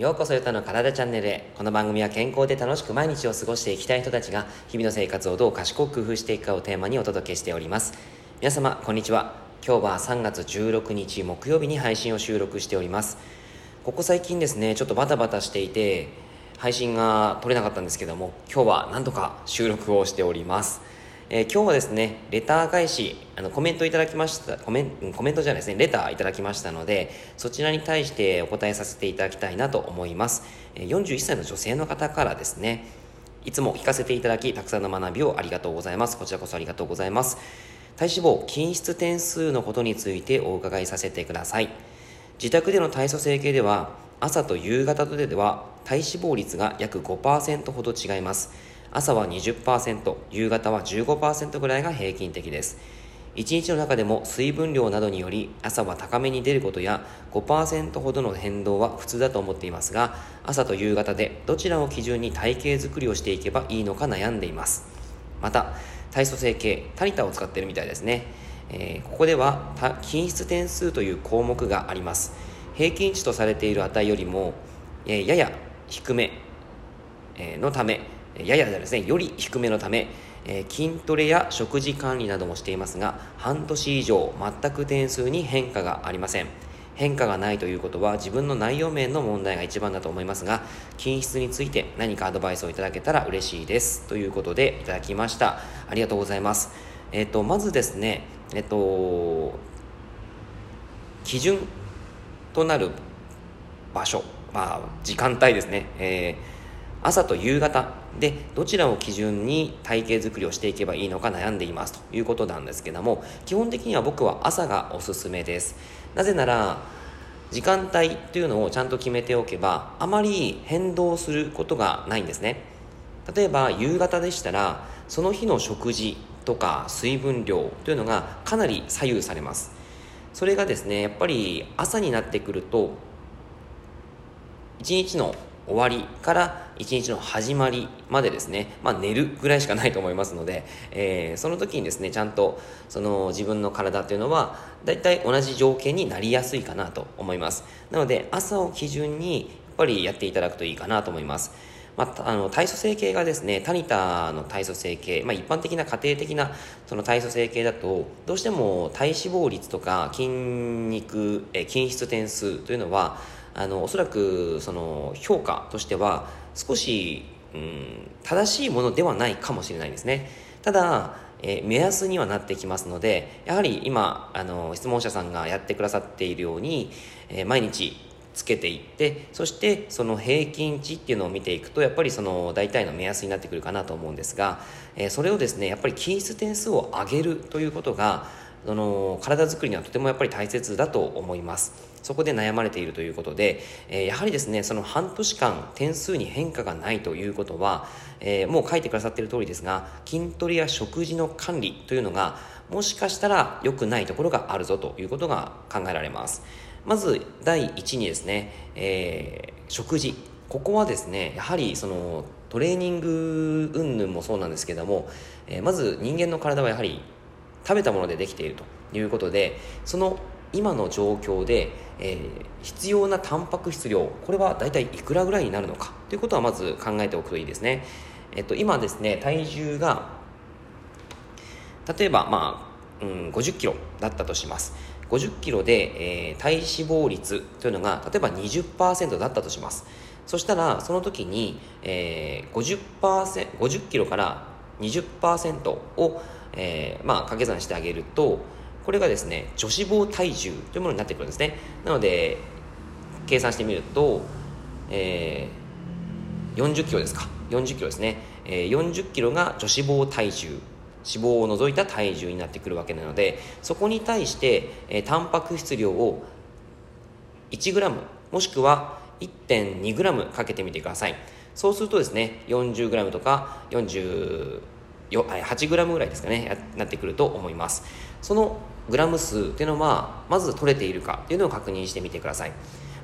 ようこそゆたの体チャンネルへ。この番組は健康で楽しく毎日を過ごしていきたい人たちが日々の生活をどう賢く工夫していくかをテーマにお届けしております。皆様こんにちは。今日は3月16日木曜日に配信を収録しております。ここ最近ですねちょっとバタバタしていて配信が撮れなかったんですけども今日は何とか収録をしております。えー、今日はですね、レター返し、あのコメントいただきました、コメンコメントじゃないですね、レターいただきましたので、そちらに対してお答えさせていただきたいなと思います。え、41歳の女性の方からですね、いつも聞かせていただき、たくさんの学びをありがとうございます。こちらこそありがとうございます。体脂肪、均質点数のことについてお伺いさせてください。自宅での体組成計では、朝と夕方とでは体脂肪率が約5%ほど違います。朝は20%、夕方は15%ぐらいが平均的です。1日の中でも水分量などにより朝は高めに出ることや5%ほどの変動は普通だと思っていますが朝と夕方でどちらを基準に体型作りをしていけばいいのか悩んでいます。また体組成計タニタを使っているみたいですね、えー、ここでは均質点数という項目があります。平均値とされている値よりも、えー、やや低め、えー、のためややですねより低めのため、えー、筋トレや食事管理などもしていますが半年以上全く点数に変化がありません。変化がないということは自分の内容面の問題が一番だと思いますが均質について何かアドバイスをいただけたら嬉しいです。ということでいただきました。ありがとうございます。えっ、ー、とまずですねえっ、ー、と基準となる場所まあ時間帯ですね、えー朝と夕方でどちらを基準に体型作りをしていけばいいのか悩んでいます。ということなんですけども基本的には僕は朝がおすすめです。なぜなら時間帯というのをちゃんと決めておけばあまり変動することがないんですね。例えば夕方でしたらその日の食事とか水分量というのがかなり左右されます。それがですねやっぱり朝になってくると一日の終わりから一日の始まりまでですね、まあ、寝るぐらいしかないと思いますので、えー、その時にですねちゃんとその自分の体っていうのは大体同じ条件になりやすいかなと思います。なので朝を基準にやっぱりやっていただくといいかなと思います。まあ、あの体組成計がですねタニタの体組成計、まあ、一般的な家庭的なその体組成計だとどうしても体脂肪率とか筋肉え筋質点数というのはあのおそらくその評価としては少し、うん、正しいものではないかもしれないですね。ただ、えー、目安にはなってきますのでやはり今あの質問者さんがやってくださっているように、えー、毎日つけていってそしてその平均値っていうのを見ていくとやっぱりその大体の目安になってくるかなと思うんですが、えー、それをですねやっぱり均質点数を上げるということがその体づくりにはとてもやっぱり大切だと思います。そこで悩まれているということで、えー、やはりですねその半年間点数に変化がないということは、えー、もう書いてくださっている通りですが筋トレや食事の管理というのがもしかしたら良くないところがあるぞということが考えられます。まず第一にですね、えー、食事。ここはですねやはりそのトレーニング云々もそうなんですけども、え、まず人間の体はやはり食べたものでできているということでその今の状況で、えー、必要なタンパク質量これは大体いくらぐらいになるのか？ということはまず考えておくといいですね、えっと、今ですね体重が例えばまあ、うん、50キロだったとします。50キロで、えー、体脂肪率というのが例えば20%だったとします。そしたらその時に、えー、50%, 50キロから20%をえー、まあ掛け算してあげるとこれがですね女子肪体重というものになってくるんですね。なので計算してみると、えー、40キロですか。40キロですね、えー、40キロが女子肪体重。脂肪を除いた体重になってくるわけなのでそこに対して、えー、タンパク質量を 1g もしくは 1.2g かけてみてください。そうするとですね 40g とか40 8g ぐらいですかねなってくると思います。そのグラム数っていうのはまず取れているかっていうのを確認してみてください。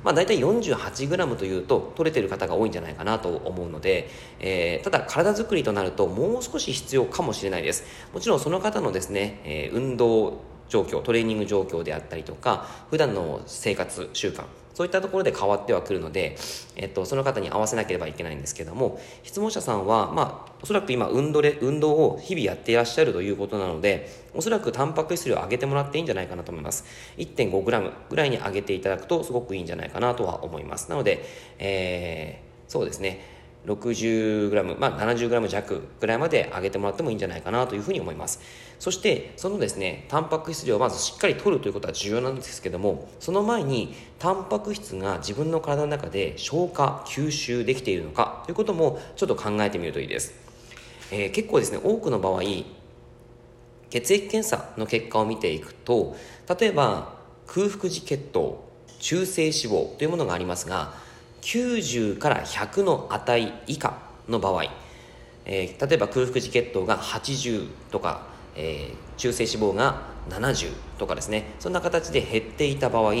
まあ、大体 48g というと取れてる方が多いんじゃないかなと思うので、えー、ただ体作りとなるともう少し必要かもしれないです。もちろんその方のですね、えー、運動状況トレーニング状況であったりとか普段の生活習慣そういったところで変わってはくるので、えっと、その方に合わせなければいけないんですけども質問者さんは、まあ、おそらく今運動で運動を日々やっていらっしゃるということなのでおそらくタンパク質量を上げてもらっていいんじゃないかなと思います。1.5g ぐらいに上げていただくとすごくいいんじゃないかなとは思います。なので、えー、そうですね。60g、まあ、70g 弱ぐらいまで上げてもらってもいいんじゃないかなというふうに思います。そしてそのですねタンパク質量をまずしっかり取るということは重要なんですけどもその前にタンパク質が自分の体の中で消化吸収できているのかということもちょっと考えてみるといいです、えー、結構ですね多くの場合血液検査の結果を見ていくと例えば空腹時血糖中性脂肪というものがありますが90から100の値以下の場合、えー、例えば空腹時血糖が80とか、えー、中性脂肪が70とかですね。そんな形で減っていた場合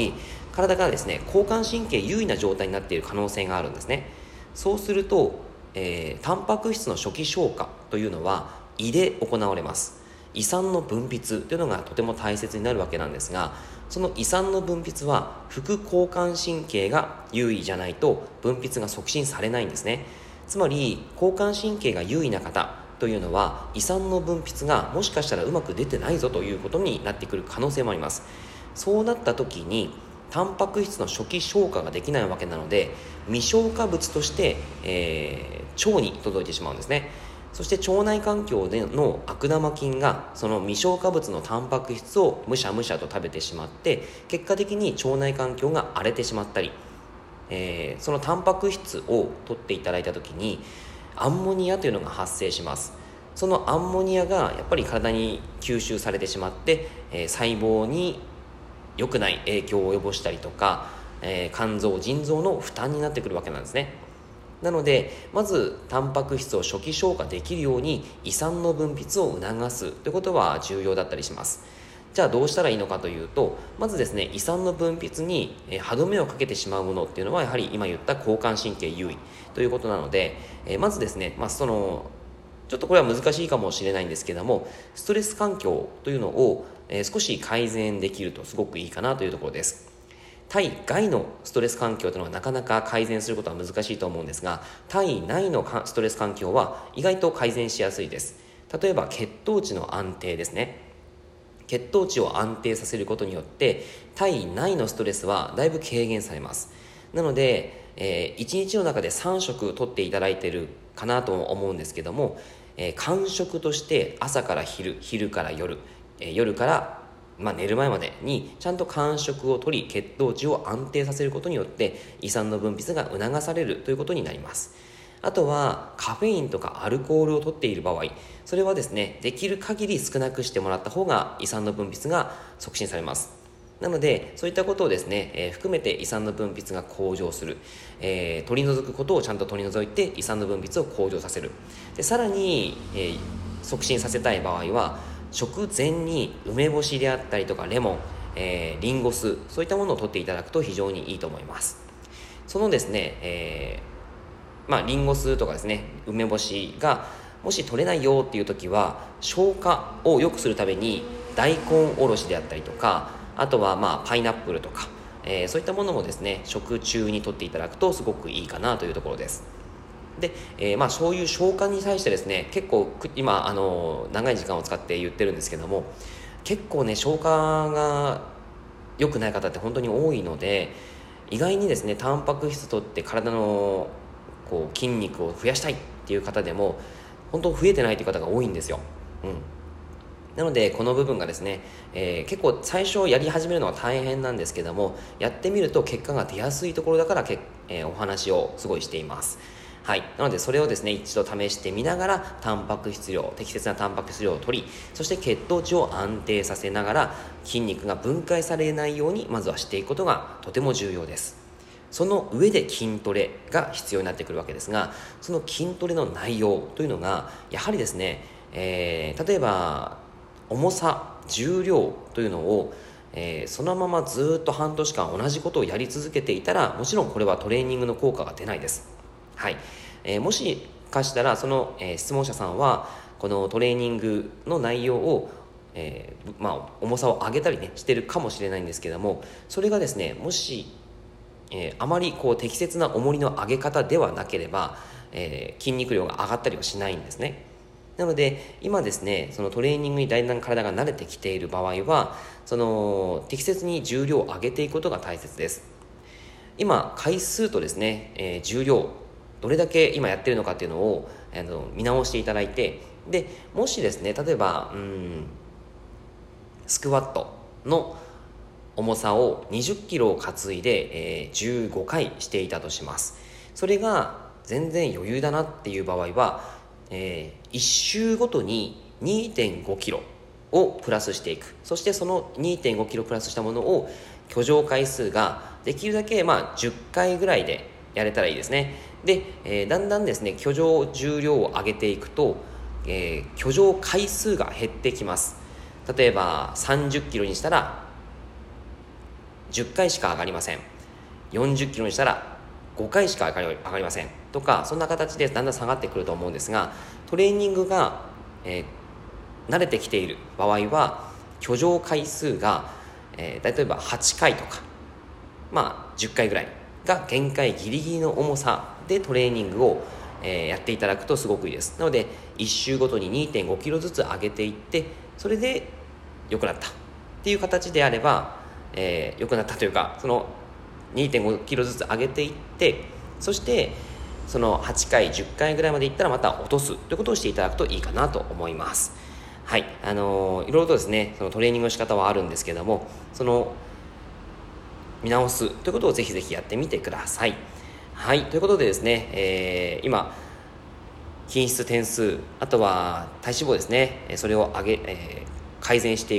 体がですね交感神経優位な状態になっている可能性があるんですね。そうすると、えー、タンパク質の初期消化というのは胃で行われます。胃酸の分泌というのがとても大切になるわけなんですがその胃酸の分泌は副交感神経が優位じゃないと分泌が促進されないんですね。つまり交感神経が優位な方というのは胃酸の分泌がもしかしたらうまく出てないぞということになってくる可能性もあります。そうなった時にタンパク質の初期消化ができないわけなので未消化物として、えー、腸に届いてしまうんですね。そして腸内環境での悪玉菌がその未消化物のタンパク質をむしゃむしゃと食べてしまって結果的に腸内環境が荒れてしまったり、えー、そのタンパク質を取っていただいた時にアンモニアというのが発生します。そのアンモニアがやっぱり体に吸収されてしまって、えー、細胞に良くない影響を及ぼしたりとか、えー、肝臓腎臓の負担になってくるわけなんですね。なのでまずタンパク質を初期消化できるように胃酸の分泌を促すということは重要だったりします。じゃあどうしたらいいのかというとまずですね胃酸の分泌に歯止めをかけてしまうものっていうのはやはり今言った交感神経優位ということなので、えまずですね、まあ、そのちょっとこれは難しいかもしれないんですけどもストレス環境というのを、え少し改善できるとすごくいいかなというところです。体外のストレス環境というのはなかなか改善することは難しいと思うんですが体内のストレス環境は意外と改善しやすいです。例えば血糖値の安定ですね。血糖値を安定させることによって体内のストレスはだいぶ軽減されます。なので、えー、1日の中で3食とっていただいているかなと思うんですけども、えー、間食として朝から昼昼から夜、えー、夜からまあ、寝る前までにちゃんと間食をとり血糖値を安定させることによって胃酸の分泌が促されるということになります。あとはカフェインとかアルコールをとっている場合それはですねできる限り少なくしてもらった方が胃酸の分泌が促進されます。なのでそういったことをですね、えー、含めて胃酸の分泌が向上する、えー、取り除くことをちゃんと取り除いて胃酸の分泌を向上させる。でさらに、えー、促進させたい場合は食前に梅干しであったりとかレモン、えー、リンゴ酢そういったものを取っていただくと非常にいいと思います。そのですね、えー、まあリンゴ酢とかですね梅干しがもし取れないよっていう時は消化を良くするために大根おろしであったりとかあとはまあパイナップルとか、えー、そういったものもですね食中にとっていただくとすごくいいかなというところです。で、えー、まあそういう消化に対してですね結構今あの長い時間を使って言ってるんですけども結構ね消化が良くない方って本当に多いので意外にですねタンパク質とって体のこう筋肉を増やしたいっていう方でも本当増えてないという方が多いんですよ。うんなのでこの部分がですね、えー、結構最初やり始めるのは大変なんですけどもやってみると結果が出やすいところだからけ、えー、お話をすごいしていますはい。なので、それをですね、一度試してみながら、タンパク質量、適切なタンパク質量を取り、そして血糖値を安定させながら、筋肉が分解されないように、まずはしていくことがとても重要です。その上で筋トレが必要になってくるわけですが、その筋トレの内容というのが、やはりですね、えー、例えば、重さ、重量というのを、えー、そのままずっと半年間同じことをやり続けていたらもちろんこれはトレーニングの効果が出ないですはい、えー、もしかしたらその、えー、質問者さんはこのトレーニングの内容を、えー、まあ、重さを上げたりねしてるかもしれないんですけどもそれがですねもしえ、あまりこう適切な重りの上げ方ではなければ、え、筋肉量が上がったりはしないんですね。なので今ですねそのトレーニングにだんだん体が慣れてきている場合はその適切に重量を上げていくことが大切です。今回数とですね、えー、重量どれだけ今やってるのかっていうのをあの見直していただいてでもしですね例えばうんスクワットの重さを20キロを担いで、えー、15回していたとします。それが全然余裕だなっていう場合はえー、1周ごとに2.5キロをプラスしていく。そしてその2.5キロプラスしたものを居城回数ができるだけまあ10回ぐらいでやれたらいいですね。で、えー、だんだんですね居城重量を上げていくと、えー、居城回数が減ってきます。例えば30キロにしたら10回しか上がりません。40キロにしたら5回しか上がりません。とかそんな形でだんだん下がってくると思うんですがトレーニングが、えー、慣れてきている場合は居城回数が、えー、例えば8回とかまあ10回ぐらいが限界ギリギリの重さでトレーニングを、え、やっていただくとすごくいいです。なので1周ごとに2 5キロずつ上げていってそれで良くなったっていう形であれば、えー、良くなったというかその2.5キロずつ上げていってそしてその8回10回ぐらいまでいったらまた落とすということをしていただくといいかなと思います。はい。あのー、いろいろとですねそのトレーニングの仕方はあるんですけどもその見直すということをぜひぜひやってみてください。はい。ということでですね、えー、今品質点数あとは体脂肪ですねそれを上げ、えー、改善して